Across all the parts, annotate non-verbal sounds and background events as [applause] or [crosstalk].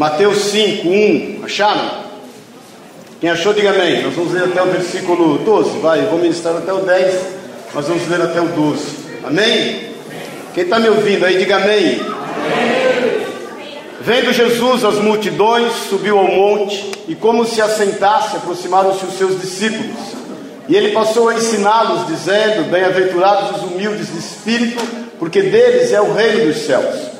Mateus 5, 1. Acharam? Quem achou, diga amém. Nós vamos ler até o versículo 12. Vai, vou ministrar até o 10. Nós vamos ler até o 12. Amém? Quem está me ouvindo aí, diga amém. Vendo Jesus as multidões, subiu ao monte e, como se assentasse, aproximaram-se os seus discípulos. E ele passou a ensiná-los, dizendo: Bem-aventurados os humildes de espírito, porque deles é o reino dos céus.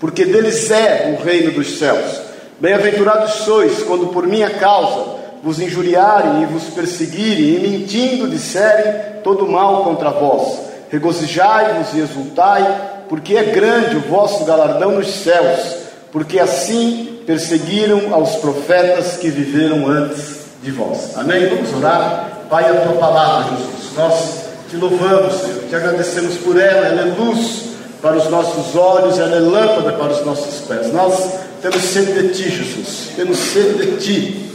porque deles é o reino dos céus. Bem-aventurados sois quando por minha causa vos injuriarem e vos perseguirem, e mentindo disserem todo mal contra vós. Regozijai-vos e exultai, porque é grande o vosso galardão nos céus, porque assim perseguiram aos profetas que viveram antes de vós. Amém? Vamos orar. Pai, a tua palavra, Jesus. Nós te louvamos, Senhor, te agradecemos por ela, ela é luz para os nossos olhos, ela é lâmpada para os nossos pés. Nós temos sede de Ti, Jesus, temos sede de Ti.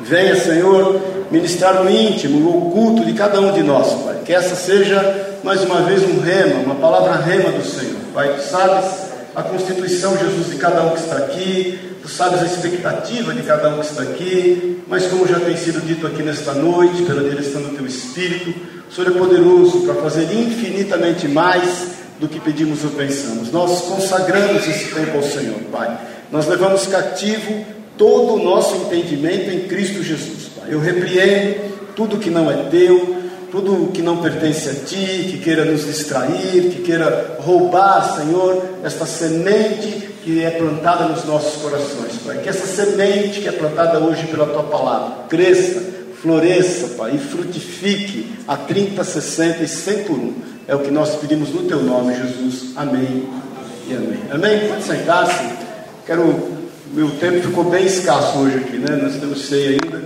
Venha, Senhor, ministrar o íntimo, o oculto de cada um de nós, Pai. Que essa seja, mais uma vez, um rema, uma palavra rema do Senhor. Pai, Tu sabes a constituição, Jesus, de cada um que está aqui, Tu sabes a expectativa de cada um que está aqui, mas como já tem sido dito aqui nesta noite, pela direção do Teu Espírito, o Senhor é poderoso para fazer infinitamente mais do que pedimos ou pensamos. Nós consagramos esse tempo ao Senhor, Pai. Nós levamos cativo todo o nosso entendimento em Cristo Jesus, Pai. Eu repreendo tudo que não é teu, tudo que não pertence a ti, que queira nos distrair, que queira roubar, Senhor, esta semente que é plantada nos nossos corações, Pai. Que essa semente que é plantada hoje pela tua palavra cresça, floresça, Pai, e frutifique a 30, 60 e 100 por um é o que nós pedimos no teu nome, Jesus. Amém e amém. Amém? Pode sentar-se. Quero. Meu tempo ficou bem escasso hoje aqui, né? Nós temos ceia ainda.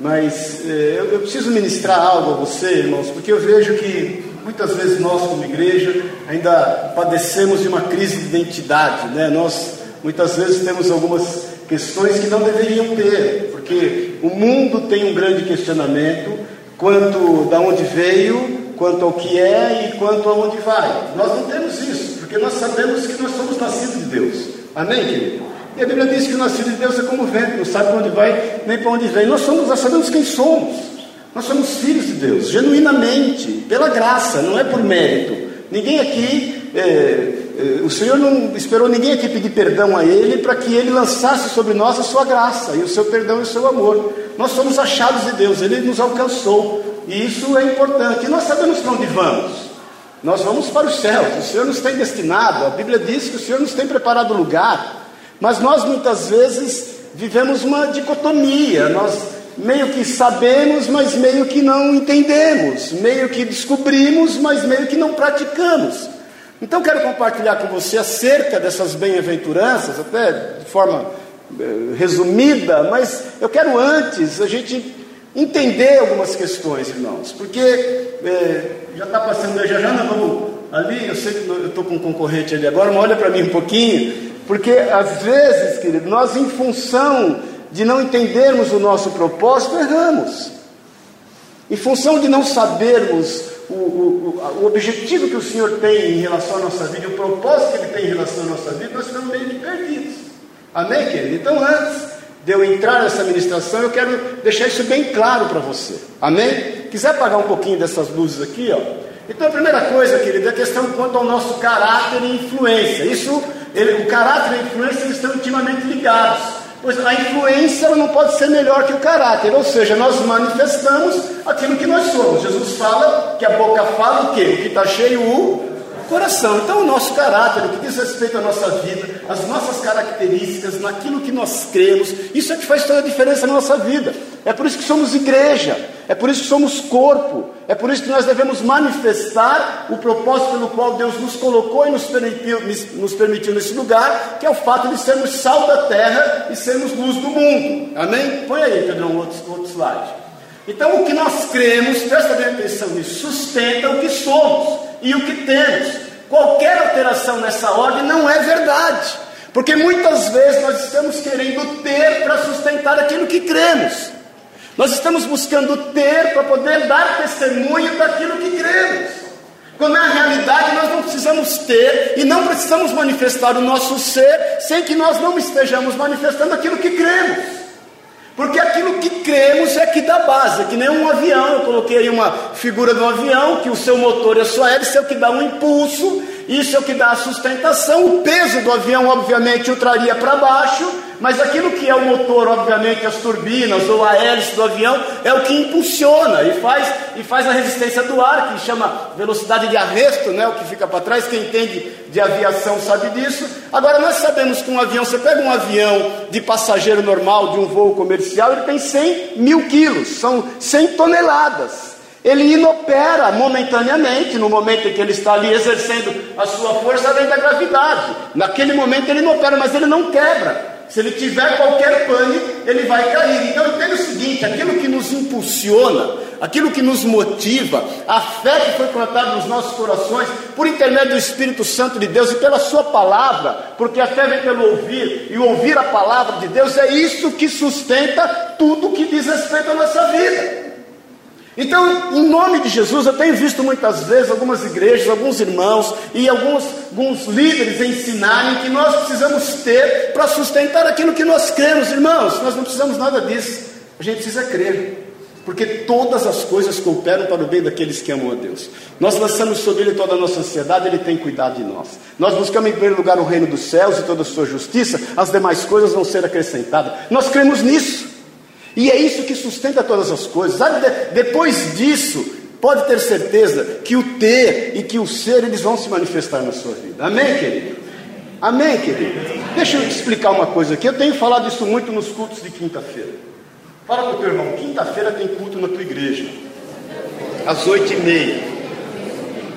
Mas é, eu, eu preciso ministrar algo a você, irmãos, porque eu vejo que muitas vezes nós, como igreja, ainda padecemos de uma crise de identidade, né? Nós muitas vezes temos algumas questões que não deveriam ter, porque o mundo tem um grande questionamento quanto da onde veio quanto ao que é e quanto a onde vai. Nós não temos isso, porque nós sabemos que nós somos nascidos de Deus. Amém, querido? E a Bíblia diz que o nascido de Deus é como o vento, não sabe para onde vai nem para onde vem. Nós somos, nós sabemos quem somos. Nós somos filhos de Deus, genuinamente, pela graça, não é por mérito. Ninguém aqui, é, é, o Senhor não esperou ninguém aqui pedir perdão a Ele para que Ele lançasse sobre nós a sua graça e o seu perdão e o seu amor. Nós somos achados de Deus, Ele nos alcançou. E isso é importante. E nós sabemos para onde vamos. Nós vamos para os céus. O Senhor nos tem destinado. A Bíblia diz que o Senhor nos tem preparado lugar. Mas nós muitas vezes vivemos uma dicotomia. Nós meio que sabemos, mas meio que não entendemos. Meio que descobrimos, mas meio que não praticamos. Então quero compartilhar com você acerca dessas bem-aventuranças, até de forma eh, resumida, mas eu quero antes a gente entender algumas questões, irmãos, porque é, já está passando, já já nós vamos ali, eu sei que eu estou com um concorrente ali agora, mas olha para mim um pouquinho, porque às vezes, querido, nós em função de não entendermos o nosso propósito, erramos. Em função de não sabermos o, o, o, objetivo que o Senhor tem em relação à nossa vida, o propósito que Ele tem em relação à nossa vida, nós ficamos meio que perdidos. Amém, querido? Então, antes de eu entrar nessa ministração, eu quero deixar isso bem claro para você. Amém? Quiser apagar um pouquinho dessas luzes aqui, ó. Então a primeira coisa, querido, é a questão quanto ao nosso caráter e influência. Isso, ele, o caráter e a influência eles estão intimamente ligados. Pois a influência ela não pode ser melhor que o caráter, ou seja, nós manifestamos aquilo que nós somos. Jesus fala que a boca fala o quê? O que está cheio, o coração. Então, o nosso caráter, o que diz respeito à nossa vida, as nossas características, naquilo que nós cremos, isso é que faz toda a diferença na nossa vida. É por isso que somos igreja. É por isso que somos corpo. É por isso que nós devemos manifestar o propósito pelo qual Deus nos colocou e nos permitiu, nos permitiu nesse lugar, que é o fato de sermos sal da terra e sermos luz do mundo. Amém? Põe aí, Pedrão, outro, outro slide. Então, o que nós cremos, presta bem atenção nisso, sustenta o que somos e o que temos. Qualquer alteração nessa ordem não é verdade. Porque muitas vezes nós estamos querendo ter para sustentar aquilo que cremos. Nós estamos buscando ter para poder dar testemunho daquilo que cremos. Quando na realidade nós não precisamos ter e não precisamos manifestar o nosso ser sem que nós não estejamos manifestando aquilo que cremos. Porque aquilo que cremos é que dá base, é que nem um avião. Eu coloquei aí uma figura de um avião, que o seu motor e a sua hélice é o que dá um impulso, isso é o que dá a sustentação. O peso do avião, obviamente, o traria para baixo, mas aquilo que é o motor, obviamente, as turbinas ou a hélice do avião, é o que impulsiona e faz, e faz a resistência do ar, que chama velocidade de arresto, né, o que fica para trás. Quem entende de aviação sabe disso. Agora, nós sabemos que um avião, você pega um avião de passageiro normal, de um voo comercial, ele tem 100 mil quilos, são 100 toneladas. Ele inopera momentaneamente, no momento em que ele está ali exercendo a sua força além da gravidade. Naquele momento ele inopera, mas ele não quebra. Se ele tiver qualquer pane, ele vai cair. Então entenda o seguinte: aquilo que nos impulsiona, aquilo que nos motiva, a fé que foi plantada nos nossos corações, por intermédio do Espírito Santo de Deus e pela Sua palavra, porque a fé vem pelo ouvir, e ouvir a palavra de Deus é isso que sustenta tudo que diz respeito à nossa vida. Então, em nome de Jesus, eu tenho visto muitas vezes algumas igrejas, alguns irmãos e alguns, alguns líderes ensinarem que nós precisamos ter para sustentar aquilo que nós cremos, irmãos. Nós não precisamos nada disso, a gente precisa crer. Porque todas as coisas cooperam para o bem daqueles que amam a Deus. Nós lançamos sobre Ele toda a nossa ansiedade, Ele tem cuidado de nós. Nós buscamos em primeiro lugar o reino dos céus e toda a sua justiça, as demais coisas vão ser acrescentadas. Nós cremos nisso. E é isso que sustenta todas as coisas. Depois disso, pode ter certeza que o ter e que o ser eles vão se manifestar na sua vida. Amém, querido? Amém, querido? Deixa eu te explicar uma coisa aqui. Eu tenho falado isso muito nos cultos de quinta-feira. Fala para o teu irmão, quinta-feira tem culto na tua igreja. Às oito e meia.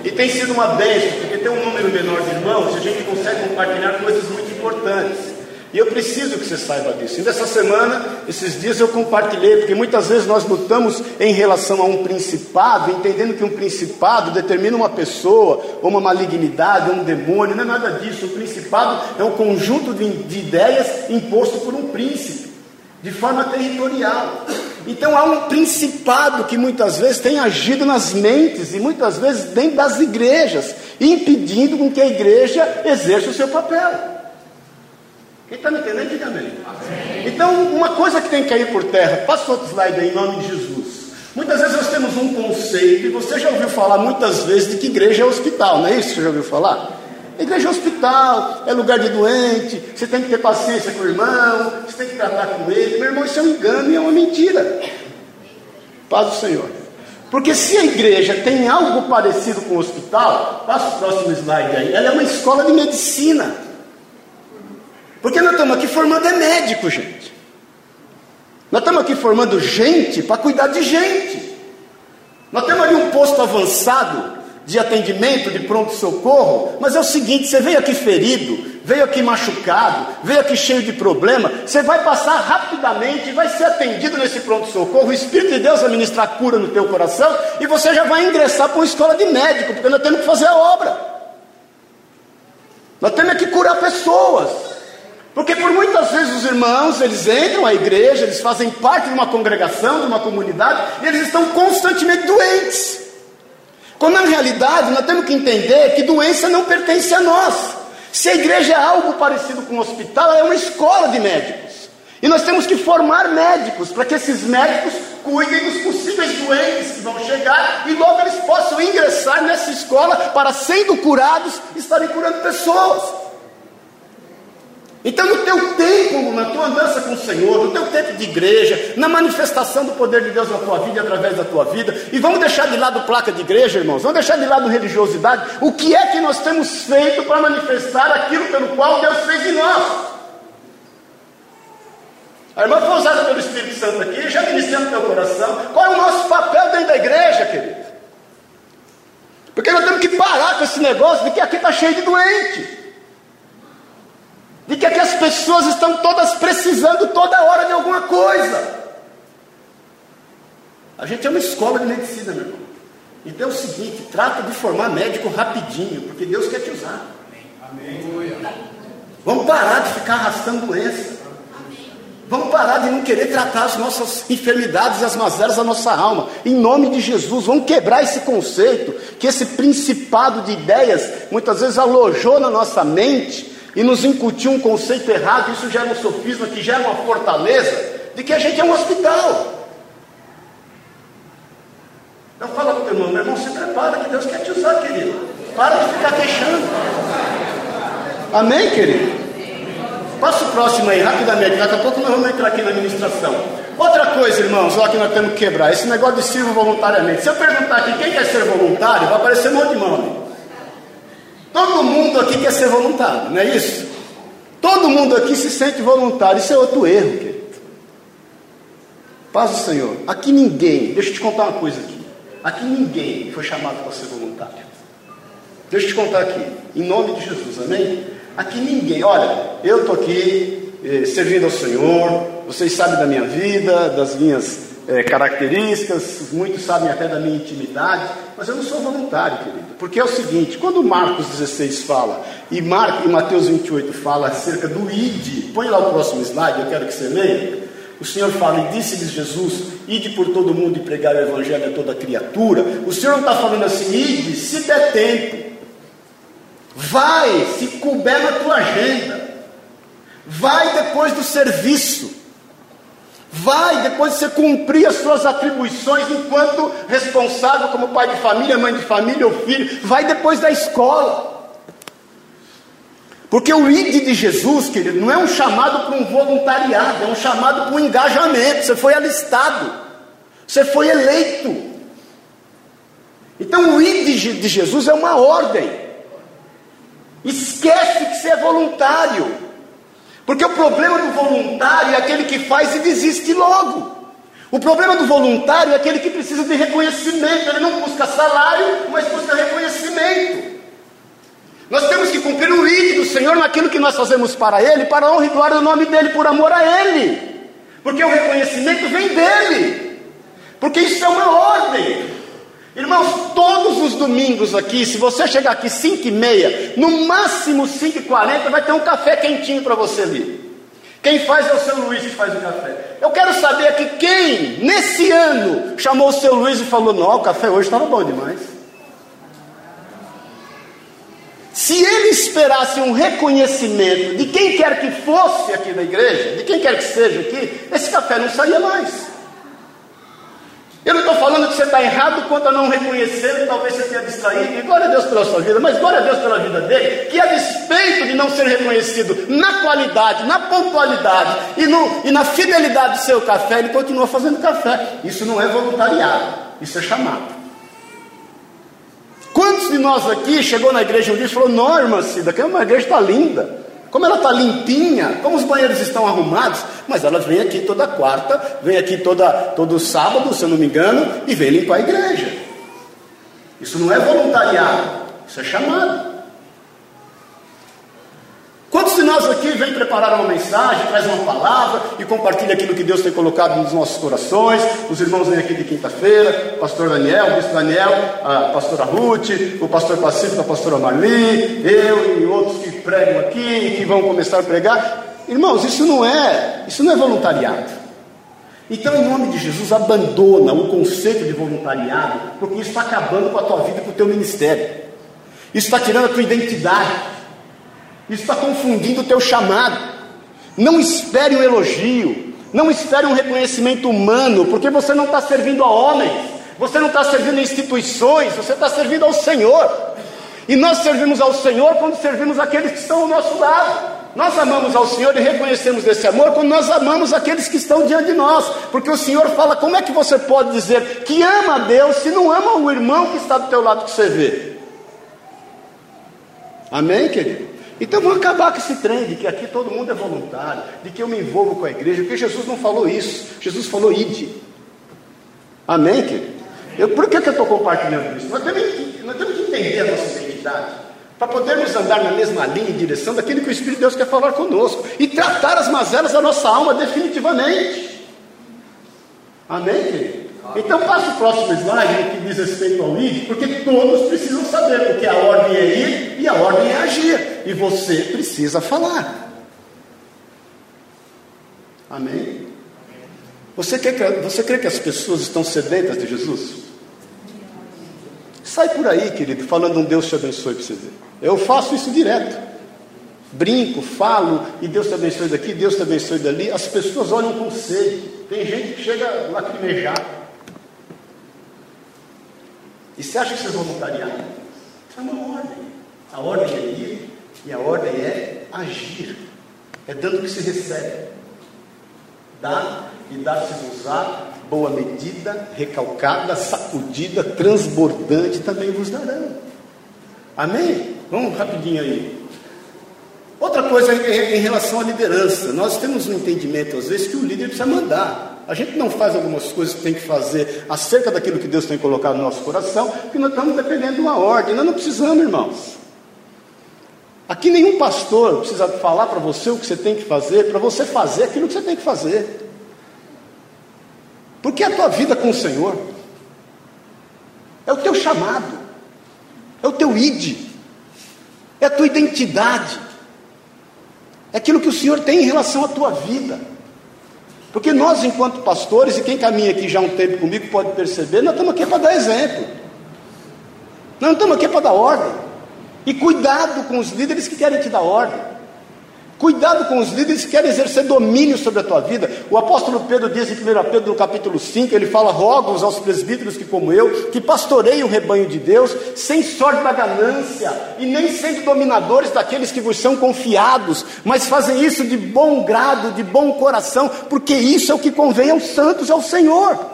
E tem sido uma bênção, porque tem um número menor de irmãos a gente consegue compartilhar coisas muito importantes. E eu preciso que você saiba disso. E nessa semana, esses dias eu compartilhei, porque muitas vezes nós lutamos em relação a um principado, entendendo que um principado determina uma pessoa, ou uma malignidade, ou um demônio, não é nada disso. O principado é um conjunto de, de ideias imposto por um príncipe, de forma territorial. Então há um principado que muitas vezes tem agido nas mentes e muitas vezes dentro das igrejas, impedindo com que a igreja exerça o seu papel. Quem está me entendendo, diga amém. Então, uma coisa que tem que cair por terra, passa outro slide aí, em nome de Jesus. Muitas vezes nós temos um conceito, e você já ouviu falar muitas vezes de que igreja é hospital, não é isso você já ouviu falar? Igreja é hospital, é lugar de doente, você tem que ter paciência com o irmão, você tem que tratar com ele. Meu irmão, isso é um engano e é uma mentira. Paz do Senhor. Porque se a igreja tem algo parecido com o hospital, passa o próximo slide aí, ela é uma escola de medicina. Porque nós estamos aqui formando é médico, gente. Nós estamos aqui formando gente para cuidar de gente. Nós temos ali um posto avançado de atendimento, de pronto-socorro, mas é o seguinte: você veio aqui ferido, veio aqui machucado, veio aqui cheio de problema, você vai passar rapidamente, vai ser atendido nesse pronto-socorro, o Espírito de Deus vai ministrar cura no teu coração e você já vai ingressar para uma escola de médico, porque nós temos que fazer a obra. Nós temos que curar pessoas. Porque por muitas vezes os irmãos, eles entram à igreja, eles fazem parte de uma congregação, de uma comunidade, e eles estão constantemente doentes. Quando na realidade nós temos que entender que doença não pertence a nós. Se a igreja é algo parecido com um hospital, ela é uma escola de médicos. E nós temos que formar médicos para que esses médicos cuidem dos possíveis doentes que vão chegar e logo eles possam ingressar nessa escola para, sendo curados, estarem curando pessoas. Então, no teu tempo, na tua andança com o Senhor, no teu tempo de igreja, na manifestação do poder de Deus na tua vida e através da tua vida, e vamos deixar de lado placa de igreja, irmãos, vamos deixar de lado religiosidade. O que é que nós temos feito para manifestar aquilo pelo qual Deus fez em nós? A irmã foi usada pelo Espírito Santo aqui, já ministrando teu coração. Qual é o nosso papel dentro da igreja, querido? Porque nós temos que parar com esse negócio de que aqui está cheio de doente. De que aqui as pessoas estão todas precisando toda hora de alguma coisa. A gente é uma escola de medicina, meu irmão. Então é o seguinte, trata de formar médico rapidinho, porque Deus quer te usar. Amém. Vamos parar de ficar arrastando doença. Vamos parar de não querer tratar as nossas enfermidades e as mazelas da nossa alma. Em nome de Jesus, vamos quebrar esse conceito, que esse principado de ideias muitas vezes alojou na nossa mente e nos incutiu um conceito errado. Isso gera um sofisma que gera uma fortaleza de que a gente é um hospital. Então fala para o teu irmão, meu irmão, se prepara que Deus quer te usar, querido. Para de ficar queixando. Amém, querido? Passa o próximo aí, rapidamente. Daqui a pouco nós vamos entrar aqui na administração. Outra coisa, irmãos, olha que nós temos que quebrar. Esse negócio de sirvo voluntariamente. Se eu perguntar aqui quem quer ser voluntário, vai aparecer um monte de mão. Todo mundo aqui quer ser voluntário, não é isso? Todo mundo aqui se sente voluntário. Isso é outro erro, querido. Paz do Senhor. Aqui ninguém, deixa eu te contar uma coisa aqui. Aqui ninguém foi chamado para ser voluntário. Deixa eu te contar aqui, em nome de Jesus, amém? Aqui ninguém, olha, eu estou aqui eh, servindo ao Senhor, vocês sabem da minha vida, das minhas eh, características, muitos sabem até da minha intimidade, mas eu não sou voluntário, querido, porque é o seguinte: quando Marcos 16 fala e, Mar, e Mateus 28 fala acerca do ID, põe lá o próximo slide, eu quero que você leia. O Senhor fala, e disse-lhes Jesus: Ide por todo mundo e pregar o Evangelho a toda criatura. O Senhor não está falando assim, ide, se der tempo. Vai, se couber na tua agenda. Vai depois do serviço. Vai depois de você cumprir as suas atribuições enquanto responsável como pai de família, mãe de família ou filho. Vai depois da escola. Porque o ID de Jesus, querido, não é um chamado para um voluntariado, é um chamado para um engajamento. Você foi alistado, você foi eleito. Então o ID de Jesus é uma ordem. Esquece que você é voluntário. Porque o problema do voluntário é aquele que faz e desiste logo. O problema do voluntário é aquele que precisa de reconhecimento. Ele não busca salário, mas busca reconhecimento. Nós temos que cumprir o ID do Senhor naquilo que nós fazemos para Ele, para a honra e glória do nome dEle, por amor a Ele. Porque o reconhecimento vem dEle. Porque isso é uma ordem. Irmãos, todos os domingos aqui, se você chegar aqui 5 e meia, no máximo 5 e 40, vai ter um café quentinho para você ali. Quem faz é o seu Luiz que faz o café. Eu quero saber aqui quem, nesse ano, chamou o seu Luiz e falou: Não, o café hoje estava bom demais. Se ele esperasse um reconhecimento de quem quer que fosse aqui da igreja, de quem quer que seja aqui, esse café não saía mais. Eu não estou falando que você está errado quanto a não reconhecer, talvez você tenha distraído, e glória a Deus pela sua vida, mas glória a Deus pela vida dele, que a despeito de não ser reconhecido na qualidade, na pontualidade e, no, e na fidelidade do seu café, ele continua fazendo café. Isso não é voluntariado, isso é chamado. Quantos de nós aqui chegou na igreja um dia e falou: Não, irmã Cida, que uma igreja está linda, como ela está limpinha, como os banheiros estão arrumados, mas ela vem aqui toda quarta, vem aqui toda, todo sábado, se eu não me engano, e vem limpar a igreja. Isso não é voluntariado, isso é chamado. Quantos de nós aqui vem preparar uma mensagem, traz uma palavra e compartilha aquilo que Deus tem colocado nos nossos corações? Os irmãos vêm aqui de quinta-feira, pastor Daniel, o bispo Daniel, a pastora Ruth, o pastor Pacífico, a pastora Marli, eu e outros que pregam aqui e que vão começar a pregar. Irmãos, isso não é, isso não é voluntariado. Então, em nome de Jesus, abandona o conceito de voluntariado, porque isso está acabando com a tua vida e com o teu ministério. Isso está tirando a tua identidade. Isso está confundindo o teu chamado. Não espere um elogio, não espere um reconhecimento humano, porque você não está servindo a homens, você não está servindo a instituições, você está servindo ao Senhor. E nós servimos ao Senhor quando servimos aqueles que estão ao nosso lado. Nós amamos ao Senhor e reconhecemos esse amor quando nós amamos aqueles que estão diante de nós, porque o Senhor fala: como é que você pode dizer que ama a Deus se não ama o irmão que está do teu lado que você vê? Amém, querido? Então vamos acabar com esse trem de que aqui todo mundo é voluntário, de que eu me envolvo com a igreja, porque Jesus não falou isso. Jesus falou ide. Amém, querido? Eu, por que, que eu estou compartilhando isso? Nós temos, que, nós temos que entender a nossa identidade, para podermos andar na mesma linha e direção daquilo que o Espírito de Deus quer falar conosco e tratar as mazelas da nossa alma definitivamente. Amém, querido? Então passa o próximo slide que diz respeito ao ID, porque todos precisam saber, porque a ordem é ir e a ordem é agir, e você precisa falar. Amém? Você, quer, você crê que as pessoas estão sedentas de Jesus? Sai por aí, querido, falando um Deus te abençoe para você ver. Eu faço isso direto. Brinco, falo, e Deus te abençoe daqui, Deus te abençoe dali. As pessoas olham com sede. Tem gente que chega lacrimejar. E você acha que vocês vão voluntariar? Isso é uma ordem. A ordem é ir e a ordem é agir. É dando que se recebe. Dá e dá-se usar boa medida, recalcada, sacudida, transbordante também vos darão. Amém? Vamos rapidinho aí. Outra coisa em relação à liderança, nós temos um entendimento às vezes que o líder precisa mandar. A gente não faz algumas coisas que tem que fazer acerca daquilo que Deus tem colocado no nosso coração, porque nós estamos dependendo de uma ordem. Nós não precisamos, irmãos. Aqui nenhum pastor precisa falar para você o que você tem que fazer, para você fazer aquilo que você tem que fazer. Porque é a tua vida com o Senhor, é o teu chamado, é o teu id, é a tua identidade, é aquilo que o Senhor tem em relação à tua vida. Porque nós, enquanto pastores, e quem caminha aqui já há um tempo comigo pode perceber, nós estamos aqui para dar exemplo, nós não estamos aqui para dar ordem. E cuidado com os líderes que querem te dar ordem. Cuidado com os líderes que querem exercer domínio sobre a tua vida. O apóstolo Pedro diz em 1 Pedro no capítulo 5, ele fala: rogo aos presbíteros que, como eu, que pastoreiem o rebanho de Deus, sem sorte da ganância, e nem sendo dominadores daqueles que vos são confiados, mas fazem isso de bom grado, de bom coração, porque isso é o que convém aos santos, ao Senhor.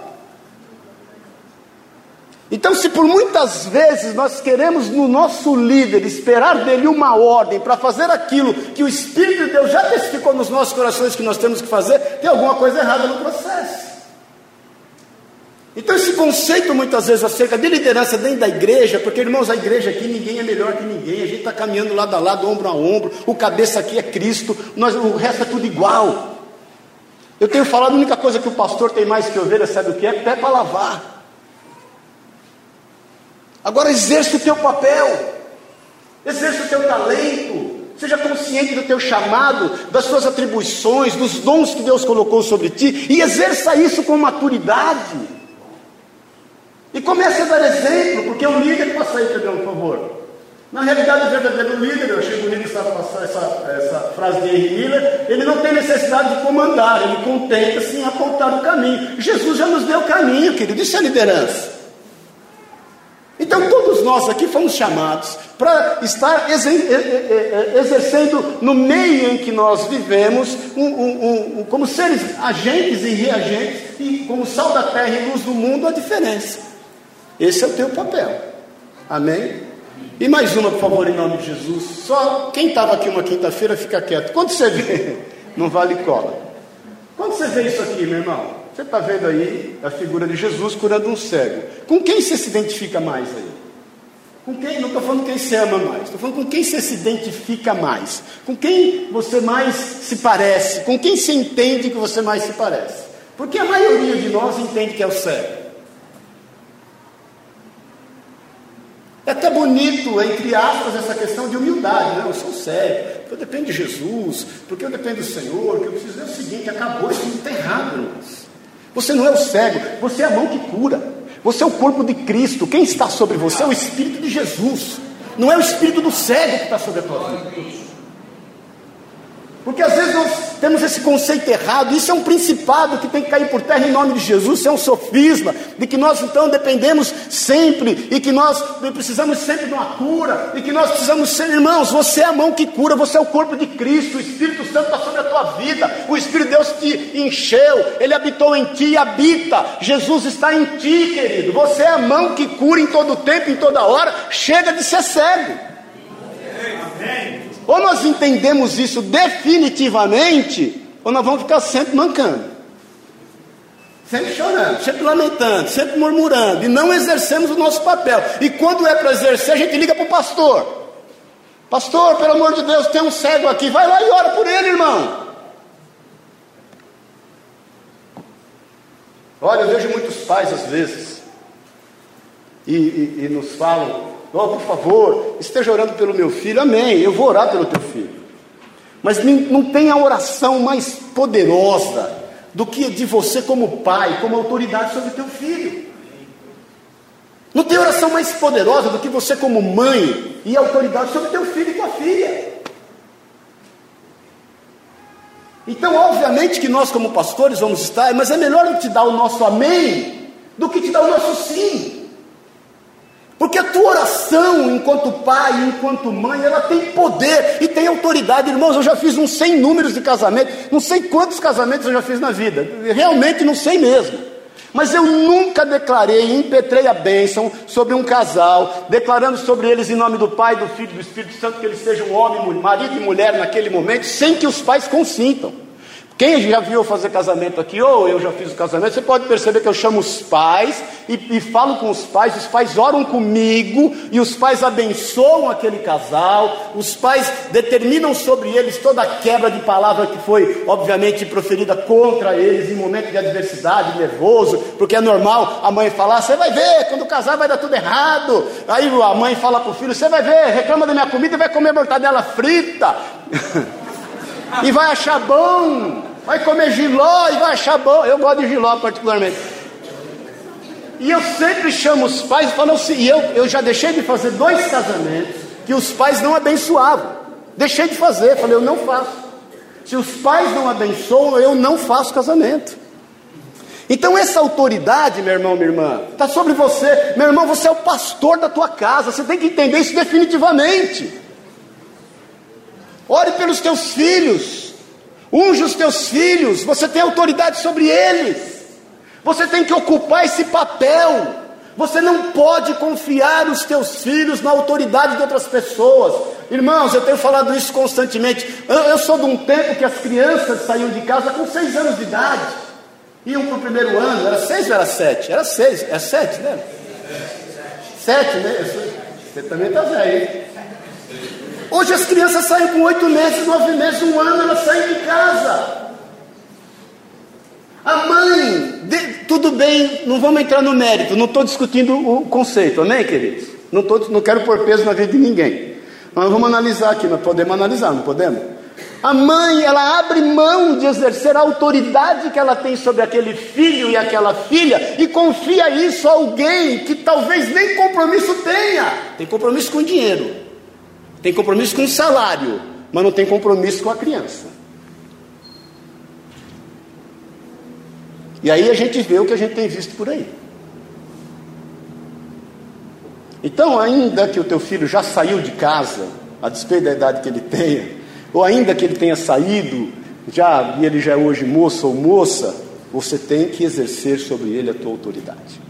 Então, se por muitas vezes nós queremos no nosso líder esperar dele uma ordem para fazer aquilo que o Espírito de Deus já testificou nos nossos corações que nós temos que fazer, tem alguma coisa errada no processo. Então, esse conceito muitas vezes acerca de liderança dentro da igreja, porque irmãos, a igreja aqui ninguém é melhor que ninguém, a gente está caminhando lado a lado, ombro a ombro, o cabeça aqui é Cristo, nós, o resto é tudo igual. Eu tenho falado, a única coisa que o pastor tem mais que ovelha, sabe o que é? Pé para lavar. Agora exerça o teu papel, exerça o teu talento, seja consciente do teu chamado, das suas atribuições, dos dons que Deus colocou sobre ti e exerça isso com maturidade. E comece a dar exemplo, porque o líder, passa aí, por favor. Na realidade, o verdadeiro líder, eu achei bonito essa, essa, essa frase de Henry Miller, ele não tem necessidade de comandar, ele contenta-se em apontar o caminho. Jesus já nos deu o caminho, querido, isso é liderança. Então, todos nós aqui fomos chamados para estar exercendo no meio em que nós vivemos, um, um, um, como seres agentes e reagentes, e como sal da terra e luz do mundo, a diferença. Esse é o teu papel. Amém? E mais uma, por favor, em nome de Jesus. Só quem estava aqui uma quinta-feira, fica quieto. Quando você vê, [laughs] não vale cola. Quando você vê isso aqui, meu irmão, você está vendo aí a figura de Jesus curando um cego. Com quem você se identifica mais aí? Com quem? Não estou falando quem você ama mais, estou falando com quem você se identifica mais. Com quem você mais se parece, com quem você entende que você mais se parece. Porque a maioria de nós entende que é o cego. É até bonito, entre aspas, essa questão de humildade. Não, né? eu sou cego, eu dependo de Jesus, porque eu dependo do Senhor, que eu preciso. É o seguinte, acabou, isso não está errado, irmãos. Você não é o cego, você é a mão que cura. Você é o corpo de Cristo. Quem está sobre você é o Espírito de Jesus. Não é o Espírito do cego que está sobre a tua vida. Porque às vezes nós temos esse conceito errado, isso é um principado que tem que cair por terra em nome de Jesus, isso é um sofisma, de que nós então dependemos sempre, e que nós precisamos sempre de uma cura, e que nós precisamos ser irmãos, você é a mão que cura, você é o corpo de Cristo, o Espírito Santo está sobre a tua vida, o Espírito de Deus te encheu, ele habitou em ti e habita, Jesus está em ti, querido, você é a mão que cura em todo tempo, em toda hora, chega de ser cego. Amém. Ou nós entendemos isso definitivamente, ou nós vamos ficar sempre mancando. Sempre chorando, sempre lamentando, sempre murmurando, e não exercemos o nosso papel. E quando é para exercer, a gente liga para o pastor. Pastor, pelo amor de Deus, tem um cego aqui, vai lá e ora por ele, irmão. Olha, eu vejo muitos pais às vezes, e, e, e nos falam: oh, por favor, esteja orando pelo meu filho, amém, eu vou orar pelo teu filho. Mas não tem a oração mais poderosa do que de você, como pai, como autoridade sobre teu filho. Não tem oração mais poderosa do que você, como mãe, e autoridade sobre teu filho e tua filha. Então, obviamente que nós, como pastores, vamos estar, mas é melhor te dar o nosso amém do que te dar o nosso sim. Porque a tua oração, enquanto pai, enquanto mãe, ela tem poder e tem autoridade. Irmãos, eu já fiz uns 100 números de casamento, não sei quantos casamentos eu já fiz na vida, realmente não sei mesmo. Mas eu nunca declarei, impetrei a bênção sobre um casal, declarando sobre eles em nome do Pai, do Filho e do Espírito Santo que eles sejam homem, marido e mulher naquele momento, sem que os pais consintam. Quem já viu fazer casamento aqui, ou eu já fiz o casamento, você pode perceber que eu chamo os pais e, e, falo com os pais, os pais oram comigo e os pais abençoam aquele casal, os pais determinam sobre eles toda a quebra de palavra que foi, obviamente, proferida contra eles em momento de adversidade, nervoso, porque é normal a mãe falar: você vai ver, quando casar vai dar tudo errado. Aí a mãe fala para o filho: você vai ver, reclama da minha comida e vai comer mortadela frita. [laughs] e vai achar bom vai comer giló e vai achar bom. Eu gosto de giló particularmente. E eu sempre chamo os pais e falo assim, e eu, eu já deixei de fazer dois casamentos que os pais não abençoavam. Deixei de fazer, falei, eu não faço. Se os pais não abençoam, eu não faço casamento. Então essa autoridade, meu irmão, minha irmã, está sobre você. Meu irmão, você é o pastor da tua casa, você tem que entender isso definitivamente. Ore pelos teus filhos. Unge os teus filhos, você tem autoridade sobre eles. Você tem que ocupar esse papel. Você não pode confiar os teus filhos na autoridade de outras pessoas. Irmãos, eu tenho falado isso constantemente. Eu, eu sou de um tempo que as crianças saíam de casa com seis anos de idade. Iam para o primeiro ano, era seis ou era sete? Era seis, é sete, né? Sete, né? Você também está velho? Hoje as crianças saem com oito meses, nove meses, um ano, elas saem de casa. A mãe, de, tudo bem, não vamos entrar no mérito, não estou discutindo o conceito, amém, queridos? Não, tô, não quero pôr peso na vida de ninguém. Mas vamos analisar aqui, nós podemos analisar, não podemos? A mãe, ela abre mão de exercer a autoridade que ela tem sobre aquele filho e aquela filha e confia isso a alguém que talvez nem compromisso tenha. Tem compromisso com dinheiro. Tem compromisso com o salário, mas não tem compromisso com a criança. E aí a gente vê o que a gente tem visto por aí. Então, ainda que o teu filho já saiu de casa, a despeito da idade que ele tenha, ou ainda que ele tenha saído, já e ele já é hoje moço ou moça, você tem que exercer sobre ele a tua autoridade.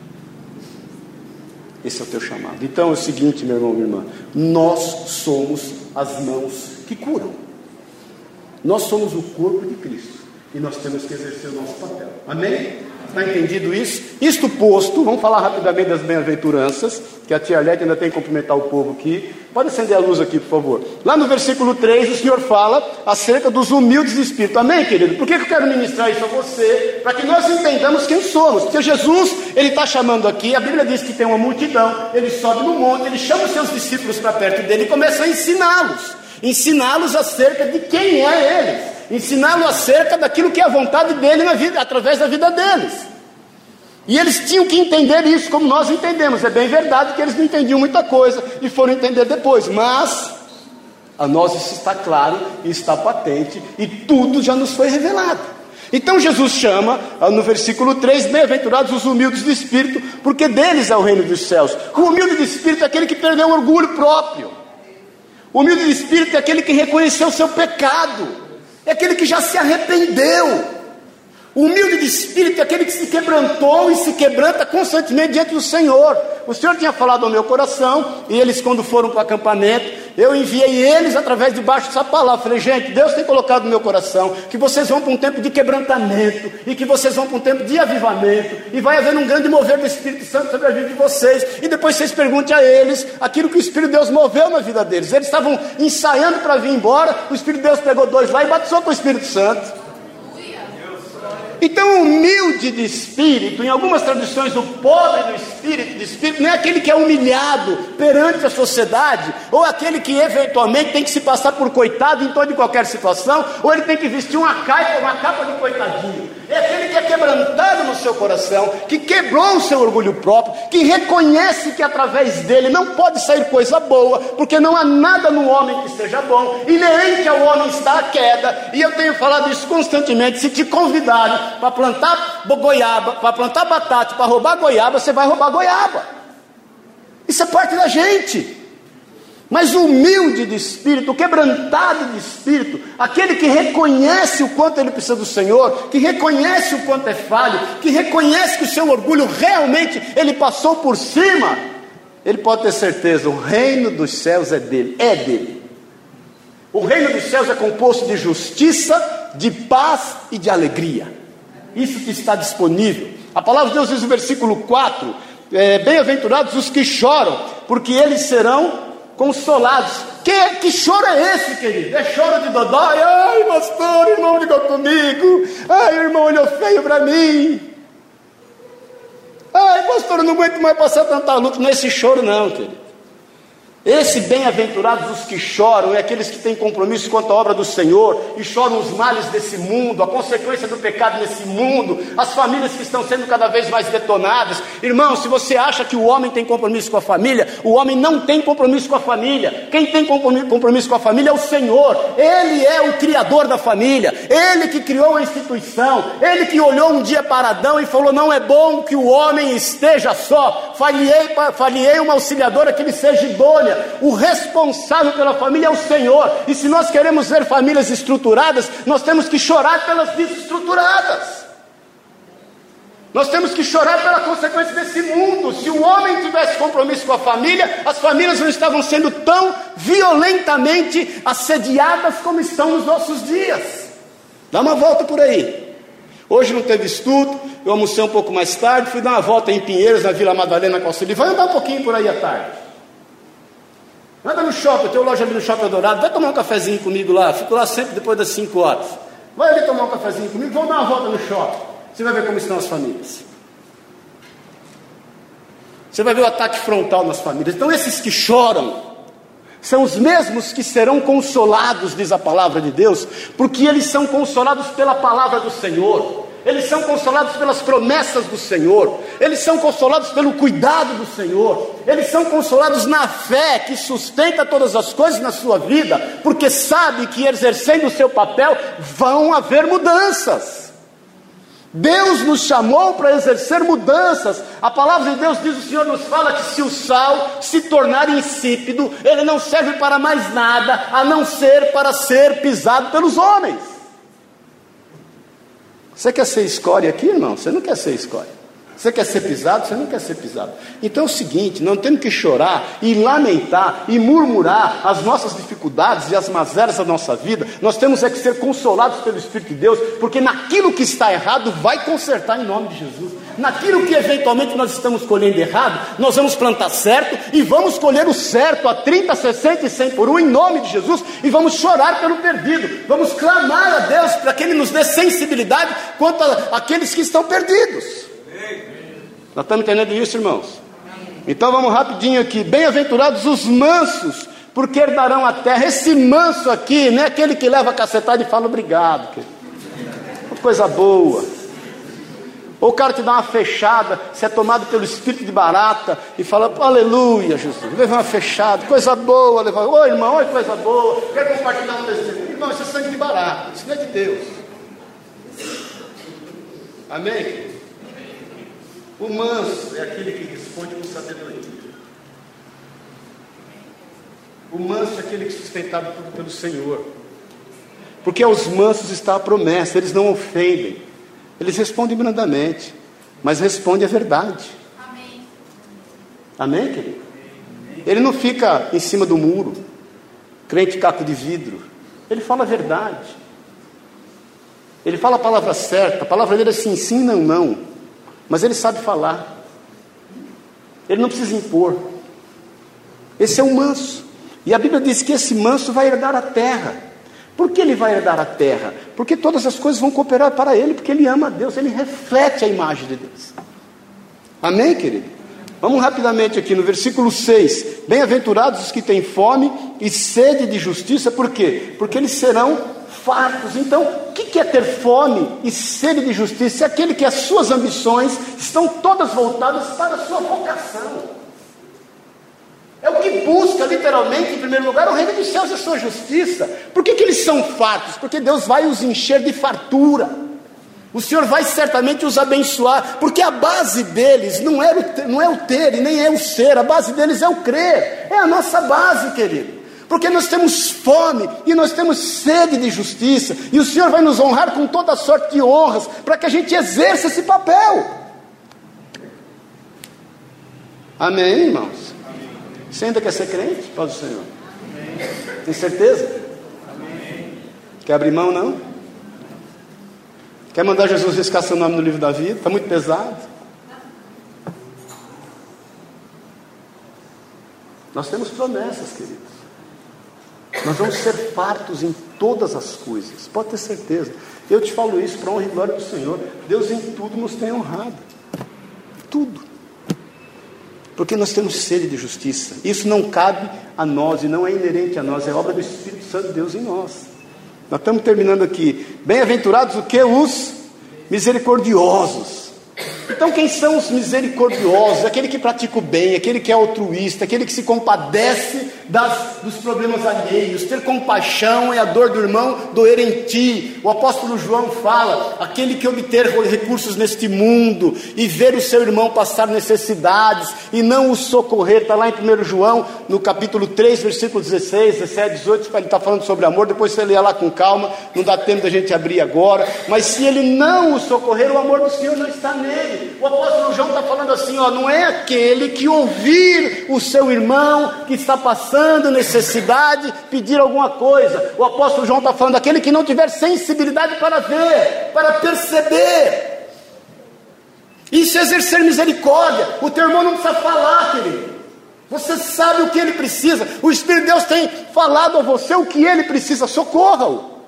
Esse é o teu chamado. Então é o seguinte, meu irmão, minha irmã: nós somos as mãos que curam. Nós somos o corpo de Cristo e nós temos que exercer o nosso papel. Amém? Está entendido isso? Isto posto, vamos falar rapidamente das bem-aventuranças, que a tia Arlete ainda tem que cumprimentar o povo aqui. Pode acender a luz aqui, por favor. Lá no versículo 3, o Senhor fala acerca dos humildes de espírito. Amém, querido? Por que eu quero ministrar isso a você? Para que nós entendamos quem somos. Porque Jesus, ele está chamando aqui, a Bíblia diz que tem uma multidão, ele sobe no monte, ele chama os seus discípulos para perto dele e começa a ensiná-los. Ensiná-los acerca de quem é ele ensiná-lo acerca daquilo que é a vontade dele na vida, através da vida deles. E eles tinham que entender isso como nós entendemos. É bem verdade que eles não entendiam muita coisa e foram entender depois, mas a nós isso está claro e está patente e tudo já nos foi revelado. Então Jesus chama, ah, no versículo 3, bem-aventurados os humildes de espírito, porque deles é o reino dos céus. O humilde de espírito é aquele que perdeu o orgulho próprio. O humilde de espírito é aquele que reconheceu o seu pecado é aquele que já se arrependeu. O humilde de espírito é aquele que se quebrantou e se quebranta constantemente diante do Senhor. O Senhor tinha falado ao meu coração, e eles, quando foram para o acampamento, eu enviei eles através de baixo dessa palavra. Falei, gente, Deus tem colocado no meu coração que vocês vão para um tempo de quebrantamento e que vocês vão para um tempo de avivamento e vai haver um grande mover do Espírito Santo sobre a vida de vocês. E depois vocês perguntem a eles aquilo que o Espírito de Deus moveu na vida deles. Eles estavam ensaiando para vir embora, o Espírito de Deus pegou dois lá e batizou com o Espírito Santo. Então, humilde de espírito, em algumas traduções, o pobre do espírito, de espírito, não é aquele que é humilhado perante a sociedade, ou aquele que eventualmente tem que se passar por coitado em toda e qualquer situação, ou ele tem que vestir uma capa, uma capa de coitadinho. É aquele que é quebrantado no seu coração, que quebrou o seu orgulho próprio, que reconhece que através dele não pode sair coisa boa, porque não há nada no homem que seja bom, inerente ao homem está a queda, e eu tenho falado isso constantemente. Se te convidarem para plantar goiaba, para plantar batata, para roubar goiaba, você vai roubar goiaba. Isso é parte da gente. Mas humilde de espírito, quebrantado de espírito, aquele que reconhece o quanto ele precisa do Senhor, que reconhece o quanto é falho, que reconhece que o seu orgulho realmente ele passou por cima, ele pode ter certeza, o reino dos céus é dele, é dele. O reino dos céus é composto de justiça, de paz e de alegria. Isso que está disponível. A palavra de Deus diz no versículo 4: é, Bem-aventurados os que choram, porque eles serão consolados. Que, que choro é esse, querido? É choro de dodói? Ai, pastor, o irmão ligou comigo. Ai, o irmão olhou feio para mim. Ai, pastor, eu não aguento mais passar tanta luta. Não é esse choro, não, querido. Esse bem-aventurados os que choram, é aqueles que têm compromisso quanto à obra do Senhor e choram os males desse mundo, a consequência do pecado nesse mundo, as famílias que estão sendo cada vez mais detonadas. Irmão, se você acha que o homem tem compromisso com a família, o homem não tem compromisso com a família. Quem tem compromisso com a família é o Senhor. Ele é o criador da família, ele que criou a instituição, ele que olhou um dia para Adão e falou: Não é bom que o homem esteja só, falhei, falhei uma auxiliadora que ele seja idônea o responsável pela família é o Senhor. E se nós queremos ver famílias estruturadas, nós temos que chorar pelas desestruturadas. Nós temos que chorar pela consequência desse mundo. Se o homem tivesse compromisso com a família, as famílias não estavam sendo tão violentamente assediadas como estão nos nossos dias. Dá uma volta por aí. Hoje não teve estudo, eu almocei um pouco mais tarde, fui dar uma volta em Pinheiros, na Vila Madalena, com Vai andar um pouquinho por aí à tarde. Anda no shopping, tem uma loja ali no shopping Dourado, vai tomar um cafezinho comigo lá, fico lá sempre depois das 5 horas. Vai ali tomar um cafezinho comigo, vamos dar uma volta no shopping. Você vai ver como estão as famílias. Você vai ver o ataque frontal nas famílias. Então, esses que choram são os mesmos que serão consolados, diz a palavra de Deus, porque eles são consolados pela palavra do Senhor eles são consolados pelas promessas do Senhor, eles são consolados pelo cuidado do Senhor, eles são consolados na fé que sustenta todas as coisas na sua vida, porque sabe que exercendo o seu papel vão haver mudanças. Deus nos chamou para exercer mudanças. A palavra de Deus diz: o Senhor nos fala que se o sal se tornar insípido, ele não serve para mais nada a não ser para ser pisado pelos homens. Você quer ser escória aqui, irmão? Você não quer ser escória. Você quer ser pisado? Você não quer ser pisado. Então é o seguinte: não temos que chorar e lamentar e murmurar as nossas dificuldades e as mazelas da nossa vida. Nós temos é que ser consolados pelo Espírito de Deus, porque naquilo que está errado, vai consertar em nome de Jesus. Naquilo que eventualmente nós estamos colhendo errado, nós vamos plantar certo e vamos colher o certo a 30, 60 e 100 por um em nome de Jesus e vamos chorar pelo perdido. Vamos clamar a Deus para que Ele nos dê sensibilidade quanto àqueles que estão perdidos. Nós estamos entendendo isso, irmãos? Então vamos rapidinho aqui. Bem-aventurados os mansos, porque herdarão a terra. Esse manso aqui não é aquele que leva a cacetada e fala obrigado. Uma coisa boa. Ou o cara te dá uma fechada, você é tomado pelo espírito de barata e fala, aleluia, Jesus, leva uma fechada, coisa boa, leva, oi irmão, oi coisa boa, quero compartilhar um testemunho. Irmão, isso é sangue de barata, isso não é de Deus. Amém? O manso é aquele que responde com sabedoria. O manso é aquele que é sustentado pelo Senhor. Porque aos mansos está a promessa, eles não ofendem. Eles respondem brandamente, mas respondem a verdade. Amém, Amém querido? Ele não fica em cima do muro. crente caco de vidro. Ele fala a verdade. Ele fala a palavra certa. A palavra dele é sim, sim, não, não. Mas ele sabe falar. Ele não precisa impor. Esse é o manso. E a Bíblia diz que esse manso vai herdar a terra. Por que ele vai herdar a terra? Porque todas as coisas vão cooperar para ele, porque ele ama a Deus, ele reflete a imagem de Deus. Amém, querido? Vamos rapidamente aqui no versículo 6. Bem-aventurados os que têm fome e sede de justiça, por quê? Porque eles serão fartos. Então, o que é ter fome e sede de justiça? É aquele que as suas ambições estão todas voltadas para a sua vocação. É o que busca, literalmente, em primeiro lugar, o reino dos céus e a sua justiça. Por que, que eles são fartos? Porque Deus vai os encher de fartura. O Senhor vai certamente os abençoar, porque a base deles não é, o, não é o ter e nem é o ser, a base deles é o crer, é a nossa base, querido. Porque nós temos fome e nós temos sede de justiça, e o Senhor vai nos honrar com toda sorte de honras, para que a gente exerça esse papel. Amém, irmãos? Você ainda quer ser crente? Pode o Senhor. Amém. Tem certeza? Amém. Quer abrir mão, não? Quer mandar Jesus riscar seu nome no livro da vida? Está muito pesado. Nós temos promessas, queridos. Nós vamos ser fartos em todas as coisas, pode ter certeza. Eu te falo isso para honra e glória do Senhor. Deus em tudo nos tem honrado. Tudo. Porque nós temos sede de justiça. Isso não cabe a nós e não é inerente a nós, é obra do Espírito Santo de Deus em nós. Nós estamos terminando aqui. Bem-aventurados o que? Os misericordiosos. Então, quem são os misericordiosos? Aquele que pratica o bem, aquele que é altruísta, aquele que se compadece das, dos problemas alheios. Ter compaixão é a dor do irmão doer em ti. O apóstolo João fala: aquele que obter recursos neste mundo e ver o seu irmão passar necessidades e não o socorrer, está lá em 1 João, no capítulo 3, versículo 16, 17, 18. Ele está falando sobre amor. Depois você lê lá com calma, não dá tempo da gente abrir agora. Mas se ele não o socorrer, o amor do Senhor não está nele. O apóstolo João está falando assim: ó, não é aquele que ouvir o seu irmão que está passando necessidade pedir alguma coisa. O apóstolo João está falando aquele que não tiver sensibilidade para ver, para perceber. Isso é exercer misericórdia. O teu irmão não precisa falar, querido. Você sabe o que ele precisa. O Espírito de Deus tem falado a você o que ele precisa. Socorra-o.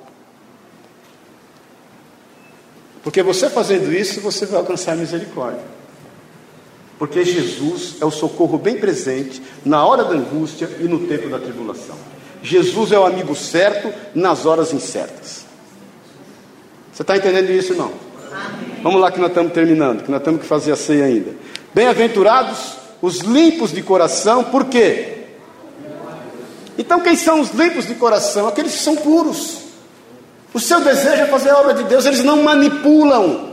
Porque você fazendo isso, você vai alcançar misericórdia. Porque Jesus é o socorro bem presente na hora da angústia e no tempo da tribulação. Jesus é o amigo certo nas horas incertas. Você está entendendo isso, não? Vamos lá que nós estamos terminando, que nós temos que fazer a ceia ainda. Bem-aventurados os limpos de coração, por quê? Então, quem são os limpos de coração? Aqueles que são puros. O seu desejo é fazer a obra de Deus, eles não manipulam.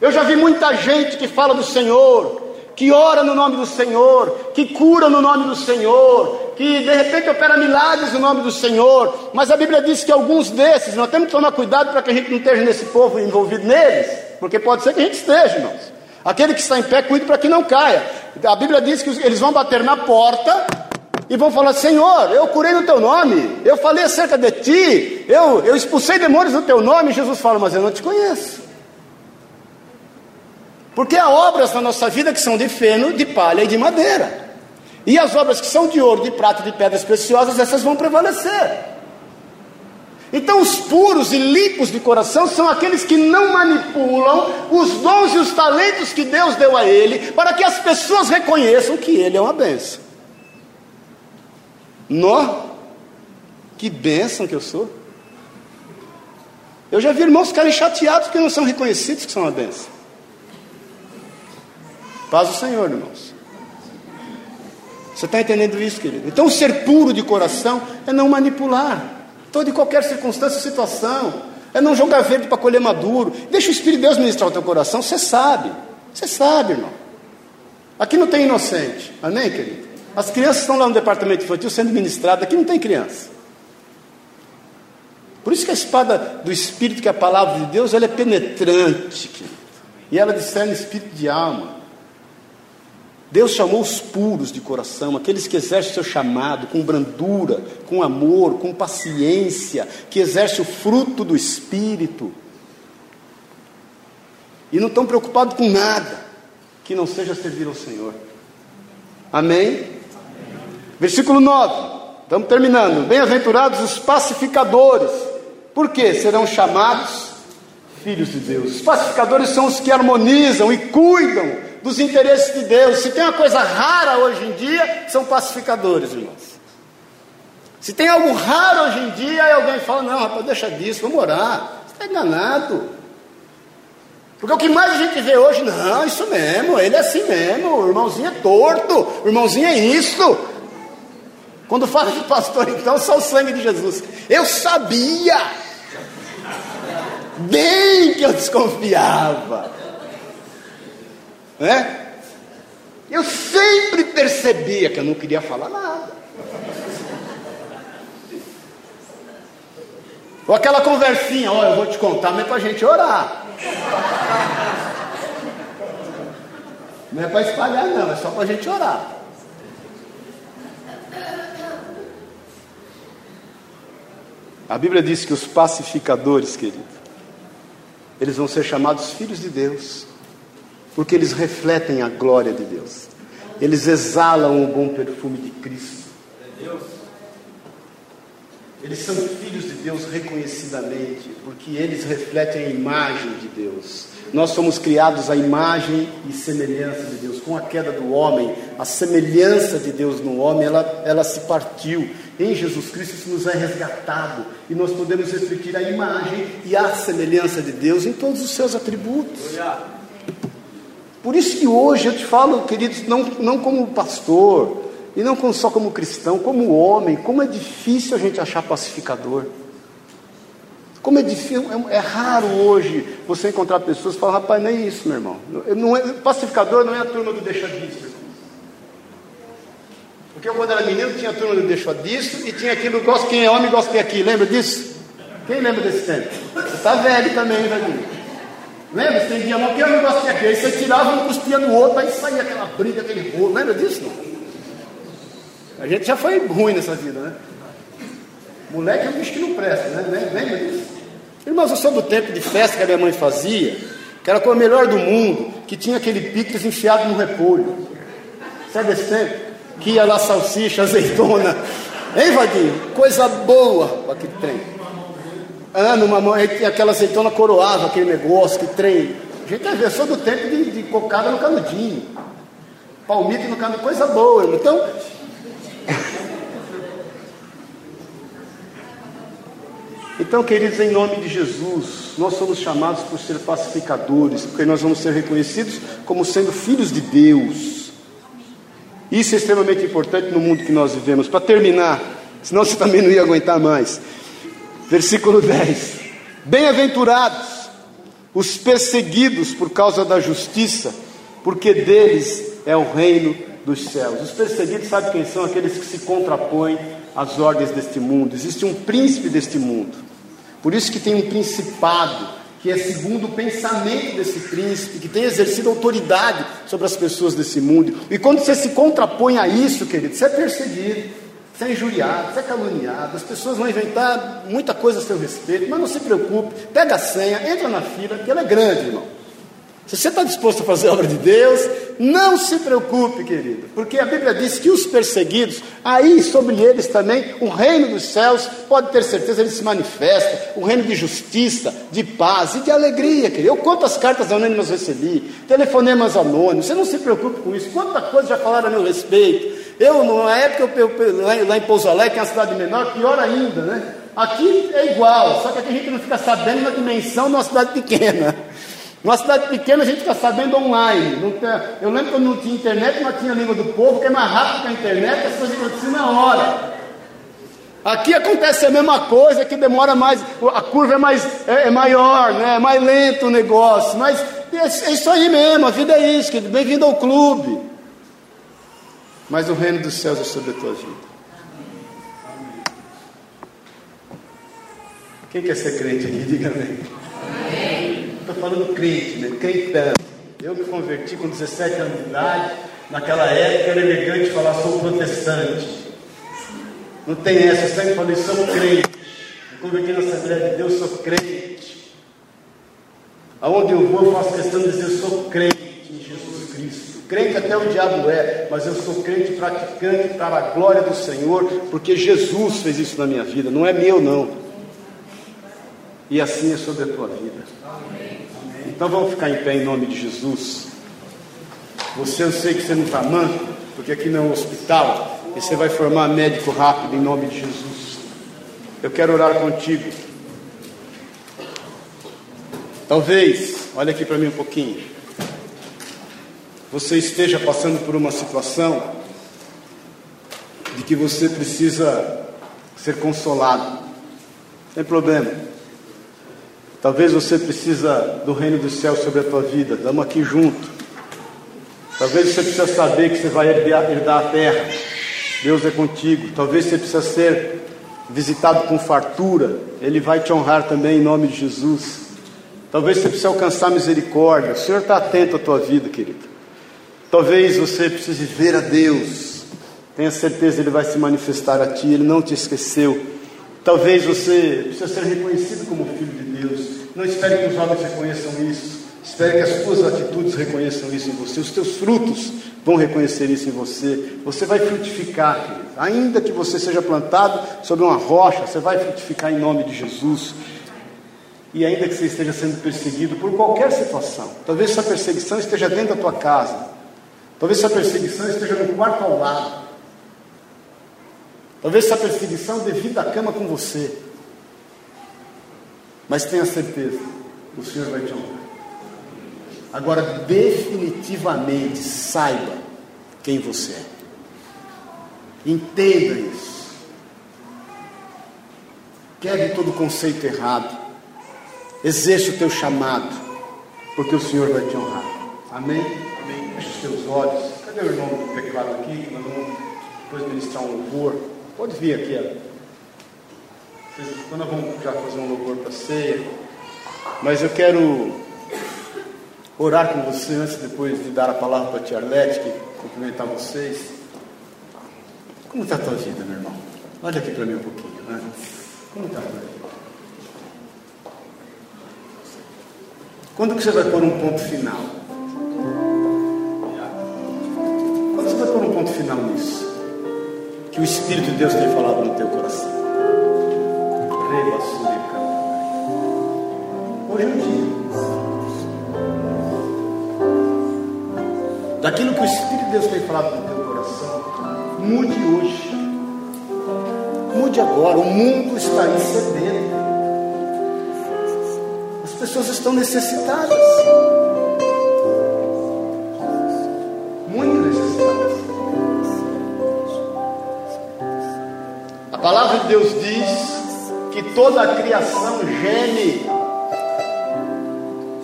Eu já vi muita gente que fala do Senhor, que ora no nome do Senhor, que cura no nome do Senhor, que de repente opera milagres no nome do Senhor, mas a Bíblia diz que alguns desses, nós temos que tomar cuidado para que a gente não esteja nesse povo envolvido neles, porque pode ser que a gente esteja, irmãos. Aquele que está em pé, cuide para que não caia. A Bíblia diz que eles vão bater na porta e vão falar: Senhor, eu curei no teu nome, eu falei acerca de ti, eu, eu expulsei demônios no teu nome. E Jesus fala: Mas eu não te conheço. Porque há obras na nossa vida que são de feno, de palha e de madeira. E as obras que são de ouro, de prata, de pedras preciosas, essas vão prevalecer. Então, os puros e limpos de coração são aqueles que não manipulam os dons e os talentos que Deus deu a ele, para que as pessoas reconheçam que ele é uma benção. Nó, que bênção que eu sou. Eu já vi irmãos ficarem chateados porque não são reconhecidos que são uma bênção. Paz o Senhor, irmãos. Você está entendendo isso, querido? Então, ser puro de coração é não manipular. Toda e qualquer circunstância situação. É não jogar verde para colher maduro. Deixa o Espírito de Deus ministrar o teu coração. Você sabe. Você sabe, irmão. Aqui não tem inocente. Amém, querido? As crianças estão lá no departamento infantil sendo ministradas, aqui não tem criança. Por isso que a espada do Espírito, que é a palavra de Deus, ela é penetrante, querido. e ela discerne espírito de alma. Deus chamou os puros de coração, aqueles que exercem o seu chamado com brandura, com amor, com paciência, que exercem o fruto do Espírito. E não estão preocupados com nada que não seja servir ao Senhor. Amém? Amém. Versículo 9, estamos terminando. Bem-aventurados os pacificadores, porque serão chamados filhos de Deus. Os pacificadores são os que harmonizam e cuidam dos interesses de Deus. Se tem uma coisa rara hoje em dia, são pacificadores, irmãos. Se tem algo raro hoje em dia, aí alguém fala: Não, rapaz, deixa disso, vamos orar. Você está enganado. Porque o que mais a gente vê hoje, não, isso mesmo, ele é assim mesmo, o irmãozinho é torto, o irmãozinho é isso. Quando fala de pastor, então, só o sangue de Jesus. Eu sabia, bem que eu desconfiava. Né? Eu sempre percebia que eu não queria falar nada. Ou aquela conversinha, olha, eu vou te contar, mas é para a gente orar. Não é para espalhar, não, é só para a gente orar. A Bíblia diz que os pacificadores, querido, eles vão ser chamados filhos de Deus porque eles refletem a glória de Deus. Eles exalam o bom perfume de Cristo. Eles são filhos de Deus reconhecidamente, porque eles refletem a imagem de Deus. Nós somos criados à imagem e semelhança de Deus. Com a queda do homem, a semelhança de Deus no homem, ela, ela se partiu. Em Jesus Cristo isso nos é resgatado e nós podemos refletir a imagem e a semelhança de Deus em todos os seus atributos. Por isso que hoje eu te falo, queridos, não, não como pastor, e não só como cristão, como homem, como é difícil a gente achar pacificador. Como é difícil, é, é raro hoje você encontrar pessoas que falam, rapaz, não é isso, meu irmão. Não é, pacificador não é a turma do deixa disso. Porque eu, quando era menino, tinha a turma do deixa disso e tinha aquilo, gosto quem é homem, gosta quem é aqui. Lembra disso? Quem lembra desse tempo? Você está velho também, velho. Lembra? Estendia a mão, que negócio que é aquele? Você tirava um cuspia no outro, aí saía aquela briga, aquele rolo. Lembra disso? Não? A gente já foi ruim nessa vida, né? Moleque é um bicho que não presta, né? Lembra disso? Irmãos, eu sou do tempo de festa que a minha mãe fazia, que era com a melhor do mundo, que tinha aquele picles enfiado no repolho. Sabe esse tempo? Que ia lá salsicha, [laughs] azeitona. Hein, Vadinho? Coisa boa para aquele trem. Numa mão, aquela azeitona coroava aquele negócio, que trem. A gente é versão do tempo de, de cocada no canudinho. Palmito no canudinho, coisa boa. Então. [laughs] Então, queridos, em nome de Jesus, nós somos chamados por ser pacificadores, porque nós vamos ser reconhecidos como sendo filhos de Deus. Isso é extremamente importante no mundo que nós vivemos. Para terminar, senão você também não ia aguentar mais. Versículo 10: Bem-aventurados os perseguidos por causa da justiça, porque deles é o reino dos céus. Os perseguidos, sabe quem são? Aqueles que se contrapõem às ordens deste mundo. Existe um príncipe deste mundo. Por isso que tem um principado, que é segundo o pensamento desse príncipe, que tem exercido autoridade sobre as pessoas desse mundo. E quando você se contrapõe a isso, querido, você é perseguido. Você é injuriado, você é caluniado, as pessoas vão inventar muita coisa a seu respeito, mas não se preocupe, pega a senha, entra na fila, porque ela é grande, irmão. Se você está disposto a fazer a obra de Deus, não se preocupe, querido, porque a Bíblia diz que os perseguidos, aí sobre eles também, o reino dos céus, pode ter certeza, ele se manifesta, o reino de justiça, de paz e de alegria, querido. Eu quantas cartas anônimas recebi, telefonemas anônimos, você não se preocupe com isso, quanta coisa já falaram a meu respeito. Eu, na época, eu, eu, lá em Pouso Alegre, que é uma cidade menor, pior ainda, né? Aqui é igual, só que aqui a gente não fica sabendo na dimensão de uma cidade pequena. Numa cidade pequena a gente fica sabendo online. eu lembro quando não tinha internet, mas tinha língua do povo, que é mais rápido que a internet, as coisas aconteciam na hora. Aqui acontece a mesma coisa, que demora mais, a curva é mais é, é maior, né? é mais lento o negócio, mas é, é isso aí mesmo, a vida é isso, bem-vindo ao clube. Mas o reino dos céus é sobre a tua vida. Quem quer ser crente aqui? Diga amém. Estou falando crente, né? Crentão. Eu me converti com 17 anos de idade. Naquela época era elegante falar sou protestante. Não tem essa, eu sempre falei, sou crente. Eu aqui na Assembleia de Deus, sou crente. Aonde eu vou, eu faço questão de dizer, sou crente. Crente até o diabo é, mas eu sou crente praticante para a glória do Senhor, porque Jesus fez isso na minha vida, não é meu não. E assim é sobre a tua vida. Então vamos ficar em pé em nome de Jesus. Você, eu sei que você não está manco, porque aqui não é um hospital, e você vai formar médico rápido em nome de Jesus. Eu quero orar contigo. Talvez, olha aqui para mim um pouquinho. Você esteja passando por uma situação de que você precisa ser consolado. Tem problema. Talvez você precisa do reino do céu sobre a tua vida. Estamos aqui junto. Talvez você precisa saber que você vai herdar a terra. Deus é contigo. Talvez você precisa ser visitado com fartura. Ele vai te honrar também em nome de Jesus. Talvez você precise alcançar misericórdia. O Senhor está atento à tua vida, querido. Talvez você precise ver a Deus. Tenha certeza, Ele vai se manifestar a ti. Ele não te esqueceu. Talvez você precisa ser reconhecido como filho de Deus. Não espere que os homens reconheçam isso. Espero que as tuas atitudes reconheçam isso em você, os teus frutos vão reconhecer isso em você. Você vai frutificar, ainda que você seja plantado sobre uma rocha, você vai frutificar em nome de Jesus. E ainda que você esteja sendo perseguido por qualquer situação, talvez essa perseguição esteja dentro da tua casa, talvez essa perseguição esteja no quarto ao lado, talvez essa perseguição devido à cama com você, mas tenha certeza, o Senhor vai te honrar. Agora, definitivamente, saiba quem você é. Entenda isso. Quebre todo conceito errado. Exerce o teu chamado, porque o Senhor vai te honrar. Amém? Feche os teus olhos. Cadê o irmão do teclado aqui? nós vamos depois ministrar um louvor. Pode vir aqui. Quando nós vamos já fazer um louvor para ceia. Mas eu quero orar com você antes, depois de dar a palavra para a tia Arlete, que cumprimentar vocês. Como está a tua vida, meu irmão? Olha aqui para mim um pouquinho. Né? Como está a tua vida? Quando que você vai pôr um ponto final? Que o Espírito de Deus tem falado no teu coração. Hoje é o dia. daquilo que o Espírito de Deus tem falado no teu coração, mude hoje. Mude agora. O mundo está aí. As pessoas estão necessitadas. Palavra de Deus diz que toda a criação geme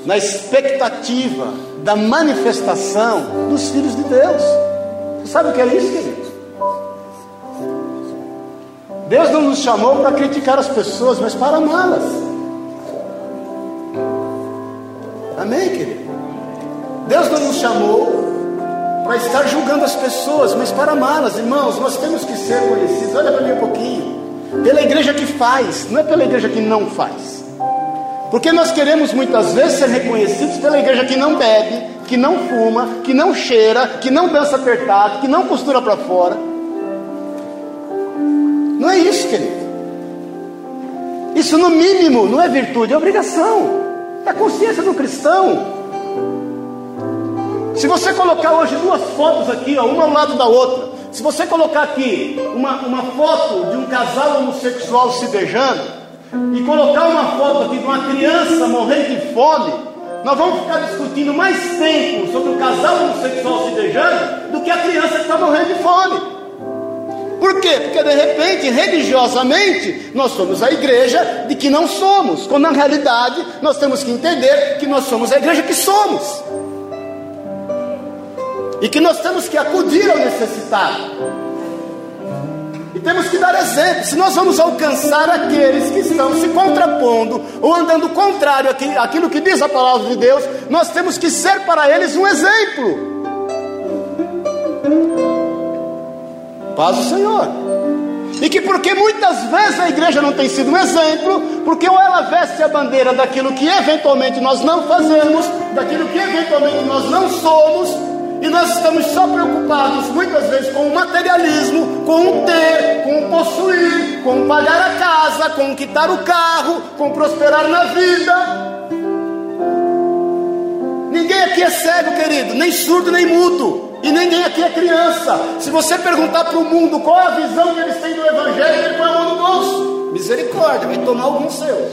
na expectativa da manifestação dos filhos de Deus. Você sabe o que é isso, querido? Deus não nos chamou para criticar as pessoas, mas para amá-las. Estar julgando as pessoas, mas para amá-las, irmãos. Nós temos que ser conhecidos. Olha para mim um pouquinho. Pela igreja que faz, não é pela igreja que não faz. Porque nós queremos muitas vezes ser reconhecidos pela igreja que não bebe, que não fuma, que não cheira, que não dança apertado, que não costura para fora. Não é isso, querido. Isso, no mínimo, não é virtude, é obrigação. É a consciência do cristão. Se você colocar hoje duas fotos aqui, ó, uma ao lado da outra, se você colocar aqui uma, uma foto de um casal homossexual se beijando, e colocar uma foto aqui de uma criança morrendo de fome, nós vamos ficar discutindo mais tempo sobre o casal homossexual se beijando do que a criança que está morrendo de fome. Por quê? Porque de repente, religiosamente, nós somos a igreja de que não somos, quando na realidade nós temos que entender que nós somos a igreja que somos. E que nós temos que acudir ao necessitado. E temos que dar exemplo. Se nós vamos alcançar aqueles que estão se contrapondo ou andando contrário àquilo que diz a palavra de Deus, nós temos que ser para eles um exemplo. Paz do Senhor. E que porque muitas vezes a igreja não tem sido um exemplo, porque ou ela veste a bandeira daquilo que eventualmente nós não fazemos, daquilo que eventualmente nós não somos, e nós estamos só preocupados muitas vezes com o materialismo, com o ter, com o possuir, com o pagar a casa, com o quitar o carro, com prosperar na vida. Ninguém aqui é cego, querido, nem surdo, nem mudo. E ninguém aqui é criança. Se você perguntar para o mundo qual a visão que eles têm do Evangelho, ele põe a mão no bolso. Misericórdia, vai tomar algum seu.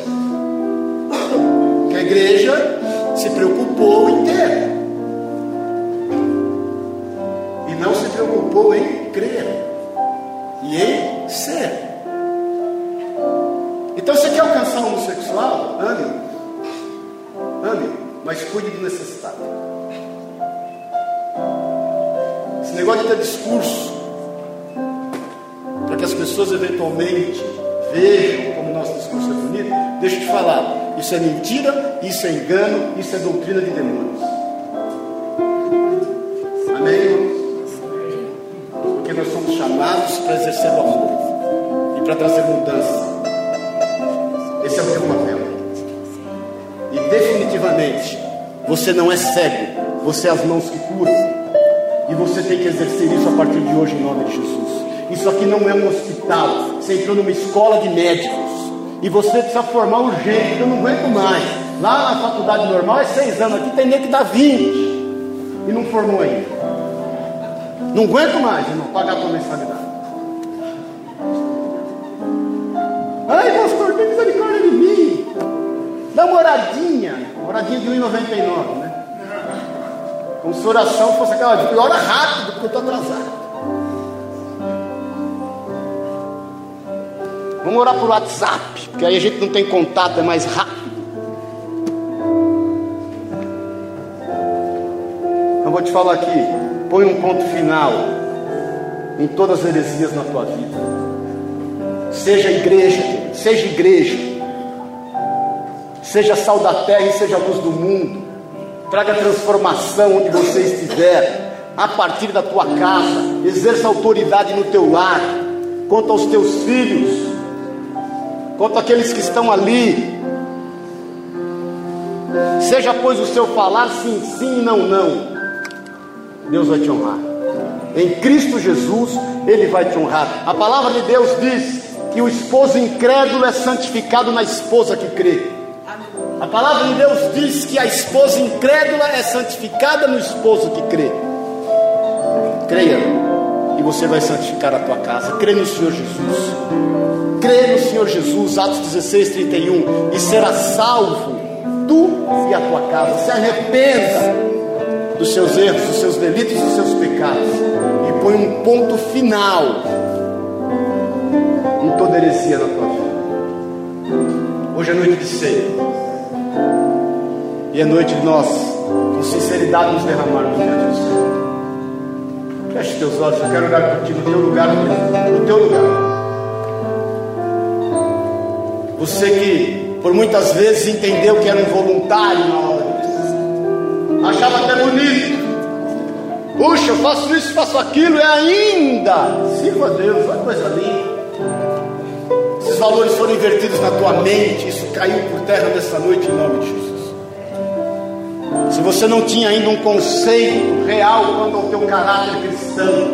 Que a igreja se preocupou em ter. Preocupou em crer. E em ser. Então você quer alcançar o homossexual? Ame. Ame, mas cuide do necessitado. Esse negócio de ter discurso, para que as pessoas eventualmente vejam como nosso discurso é bonito, deixa eu te falar, isso é mentira, isso é engano, isso é doutrina de demônios. Para trazer mudança. Esse é o meu papel. E definitivamente, você não é cego, você é as mãos que curam. E você tem que exercer isso a partir de hoje em nome de Jesus. Isso aqui não é um hospital. Você entrou numa escola de médicos. E você precisa formar urgente, eu não aguento mais. Lá na faculdade normal é seis anos, aqui tem nem que dar 20. E não formou ainda. Não aguento mais, irmão, pagar a mensalidade. Moradinha, moradinha de 1,99, né? Como se a oração fosse aquela de ora rápido, porque eu estou atrasado. Vamos orar por WhatsApp, porque aí a gente não tem contato, é mais rápido. Eu vou te falar aqui, põe um ponto final em todas as heresias na tua vida. Seja igreja, seja igreja, seja sal da terra e seja luz do mundo traga transformação onde você estiver, a partir da tua casa, exerça autoridade no teu lar, quanto aos teus filhos, quanto àqueles que estão ali. Seja, pois, o seu falar sim, sim e não, não. Deus vai te honrar. Em Cristo Jesus, Ele vai te honrar. A palavra de Deus diz que o esposo incrédulo é santificado na esposa que crê. A palavra de Deus diz que a esposa incrédula é santificada no esposo que crê. Creia, e você vai santificar a tua casa. Crê no Senhor Jesus. Crê no Senhor Jesus, Atos 16, 31, e será salvo tu e a tua casa. Se arrependa dos seus erros, dos seus delitos, dos seus pecados, e põe um ponto final em toda heresia na tua vida. Hoje é noite de ceia. E é noite de nós, com sinceridade, nos derramarmos diante do Senhor. Feche teus olhos, eu quero orar ti no teu lugar, no teu lugar. Você que por muitas vezes entendeu que era um voluntário na obra de achava até bonito. Puxa, eu faço isso, faço aquilo, e ainda sirva a Deus, olha coisa linda. Esses valores foram invertidos na tua mente, isso caiu por terra nessa noite em nome de Jesus. Se você não tinha ainda um conceito real quanto ao teu caráter cristão,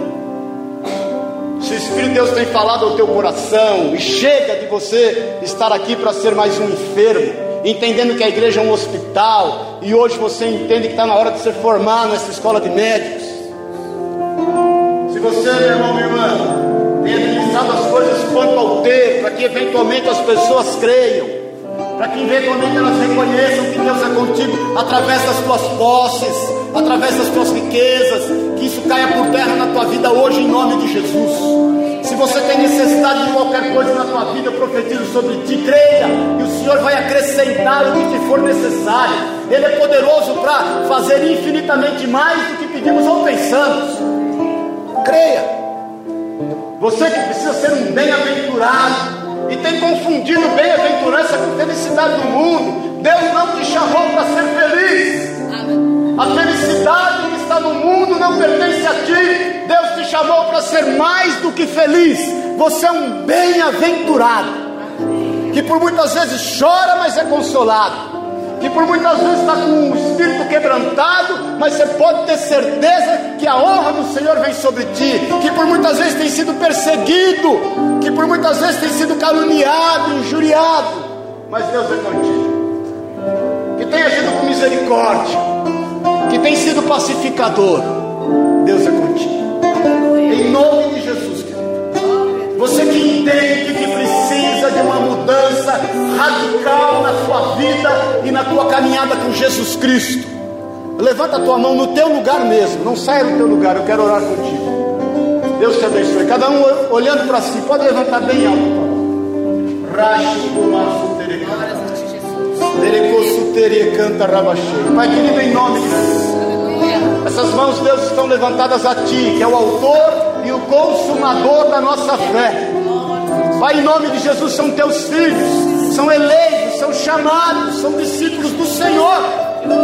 se o Espírito de Deus tem falado ao teu coração, e chega de você estar aqui para ser mais um enfermo, entendendo que a igreja é um hospital, e hoje você entende que está na hora de ser formado nessa escola de médicos. Se você, meu irmão, minha irmã, para que eventualmente as pessoas creiam, para que eventualmente elas reconheçam que Deus é contigo através das tuas posses, através das tuas riquezas, que isso caia por terra na tua vida hoje em nome de Jesus. Se você tem necessidade de qualquer coisa na tua vida, eu profetizo sobre ti, creia, e o Senhor vai acrescentar o que te for necessário. Ele é poderoso para fazer infinitamente mais do que pedimos ou pensamos. Creia. Você que precisa ser um bem-aventurado, e tem confundido bem-aventurança com felicidade do mundo. Deus não te chamou para ser feliz. A felicidade que está está no mundo não pertence a ti. Deus te chamou para ser mais do que feliz. Você é um bem-aventurado que por muitas vezes chora, mas é consolado que por muitas vezes está com o espírito quebrantado, mas você pode ter certeza que a honra do Senhor vem sobre ti, que por muitas vezes tem sido perseguido, que por muitas vezes tem sido caluniado, injuriado, mas Deus é contigo, que tem agido com misericórdia, que tem sido pacificador, Deus é contigo, em nome de Jesus, você que entende que precisa de uma mudança radical na sua vida e na tua caminhada com Jesus Cristo. Levanta a tua mão no teu lugar mesmo, não saia do teu lugar, eu quero orar contigo. Deus te abençoe. Cada um olhando para si, pode levantar bem alto. Rache o maço canta rabacheiro. Pai querido, em nome de Jesus. Essas mãos, Deus, estão levantadas a Ti, que é o autor e o consumador da nossa fé. Pai, em nome de Jesus, são teus filhos, são eleitos, são chamados, são discípulos do Senhor.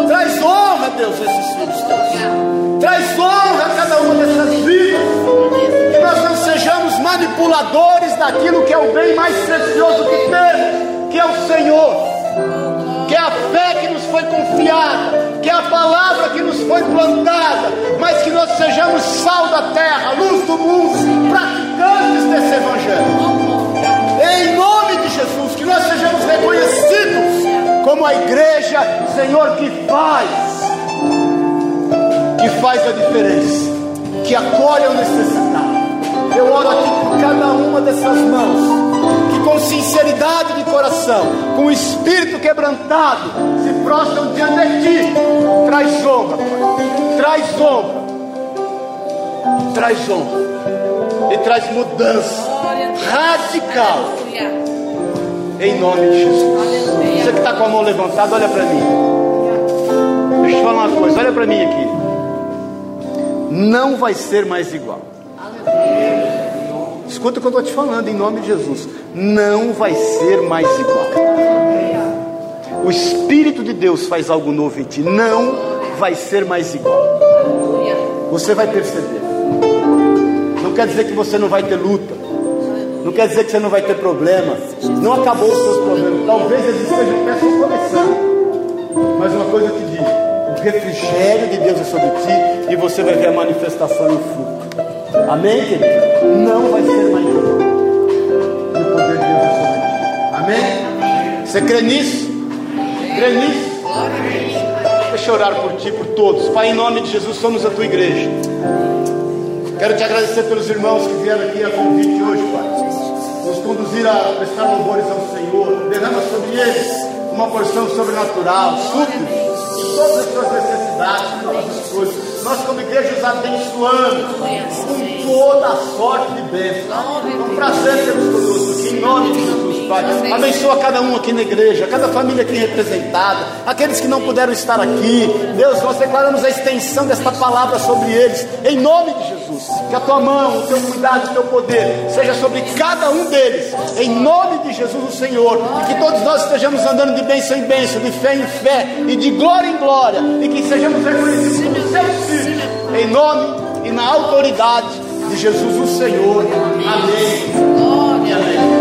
Traz honra, Deus, esses filhos teus. Traz honra a cada uma dessas vidas. Que nós não sejamos manipuladores daquilo que é o bem mais precioso que temos, que é o Senhor que é a fé que nos foi confiada, que é a palavra que nos foi plantada, mas que nós sejamos sal da terra, luz do mundo, praticantes desse Evangelho. Em nome de Jesus, que nós sejamos reconhecidos como a igreja, Senhor, que faz, que faz a diferença, que acolhe o necessitado. Eu oro aqui por cada uma dessas mãos, que com sinceridade de coração, com o espírito quebrantado, se prostram diante de ti. Traz honra, traz honra, traz honra e traz mudança radical. Em nome de Jesus. Você que está com a mão levantada, olha para mim. Deixa eu te falar uma coisa, olha para mim aqui. Não vai ser mais igual. Escuta o que eu estou te falando, em nome de Jesus. Não vai ser mais igual. O Espírito de Deus faz algo novo em ti. Não vai ser mais igual. Você vai perceber. Não quer dizer que você não vai ter luta. Não quer dizer que você não vai ter problema. Não acabou os seus problemas. Talvez eles estejam até começando. Mas uma coisa eu te digo: o refrigério de Deus é sobre ti e você vai ver a manifestação e o fruto. Amém, querido? Não vai ser mais E o poder de Deus é sobre ti. Amém? Você crê nisso? Crê nisso? Deixa eu orar por ti, por todos. Pai, em nome de Jesus, somos a tua igreja. Quero te agradecer pelos irmãos que vieram aqui a convite hoje, Pai. Nos conduzir a prestar louvores ao Senhor. Derrama sobre eles uma porção sobrenatural. Supre todas as suas necessidades, todas as coisas nós como igreja os abençoamos com toda a sorte de bênção. É um prazer termos conosco aqui, em nome de Jesus, Pai. Abençoa cada um aqui na igreja, cada família aqui representada, aqueles que não puderam estar aqui. Deus, nós declaramos a extensão desta palavra sobre eles, em nome de Jesus. Que a tua mão, o teu cuidado, o teu poder seja sobre cada um deles, em nome de Jesus, o Senhor. E que todos nós estejamos andando de bênção em bênção, de fé em fé e de glória em glória, e que sejamos reconhecidos como seus em nome e na autoridade de Jesus o Senhor. Amém. Amém.